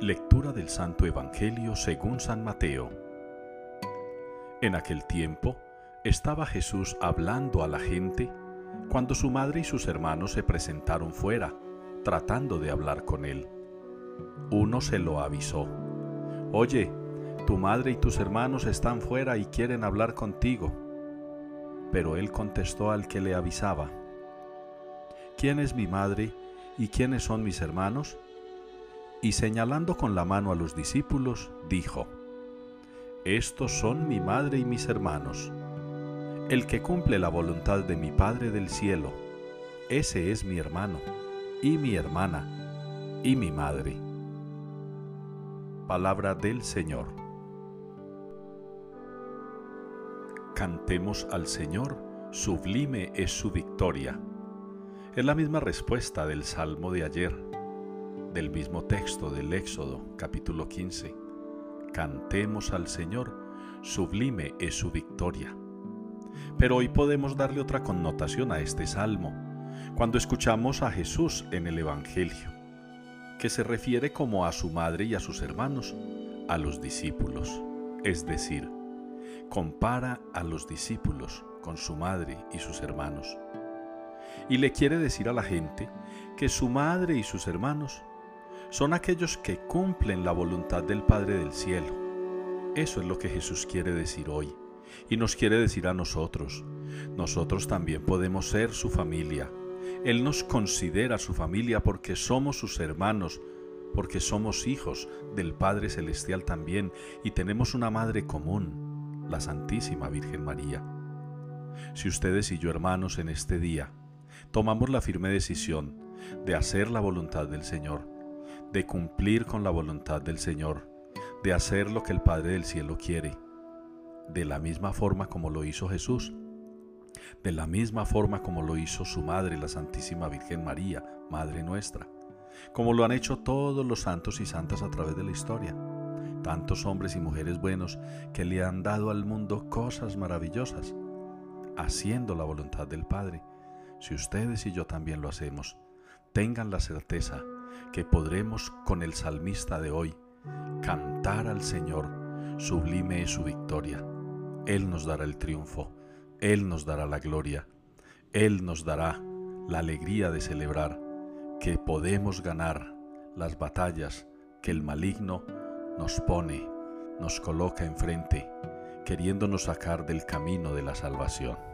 Lectura del Santo Evangelio según San Mateo. En aquel tiempo estaba Jesús hablando a la gente cuando su madre y sus hermanos se presentaron fuera, tratando de hablar con él. Uno se lo avisó. Oye, tu madre y tus hermanos están fuera y quieren hablar contigo. Pero él contestó al que le avisaba, ¿quién es mi madre y quiénes son mis hermanos? Y señalando con la mano a los discípulos, dijo, Estos son mi madre y mis hermanos. El que cumple la voluntad de mi Padre del cielo, ese es mi hermano, y mi hermana, y mi madre. Palabra del Señor. Cantemos al Señor, sublime es su victoria. Es la misma respuesta del Salmo de ayer, del mismo texto del Éxodo, capítulo 15. Cantemos al Señor, sublime es su victoria. Pero hoy podemos darle otra connotación a este salmo, cuando escuchamos a Jesús en el Evangelio, que se refiere como a su madre y a sus hermanos, a los discípulos, es decir, compara a los discípulos con su madre y sus hermanos y le quiere decir a la gente que su madre y sus hermanos son aquellos que cumplen la voluntad del Padre del cielo. Eso es lo que Jesús quiere decir hoy y nos quiere decir a nosotros. Nosotros también podemos ser su familia. Él nos considera su familia porque somos sus hermanos, porque somos hijos del Padre Celestial también y tenemos una madre común, la Santísima Virgen María. Si ustedes y yo hermanos en este día tomamos la firme decisión de hacer la voluntad del Señor, de cumplir con la voluntad del Señor, de hacer lo que el Padre del Cielo quiere, de la misma forma como lo hizo Jesús, de la misma forma como lo hizo su Madre, la Santísima Virgen María, Madre nuestra, como lo han hecho todos los santos y santas a través de la historia, tantos hombres y mujeres buenos que le han dado al mundo cosas maravillosas, haciendo la voluntad del Padre. Si ustedes y yo también lo hacemos, tengan la certeza que podremos con el salmista de hoy cantar al Señor, sublime es su victoria. Él nos dará el triunfo, Él nos dará la gloria, Él nos dará la alegría de celebrar que podemos ganar las batallas que el maligno nos pone, nos coloca enfrente, queriéndonos sacar del camino de la salvación.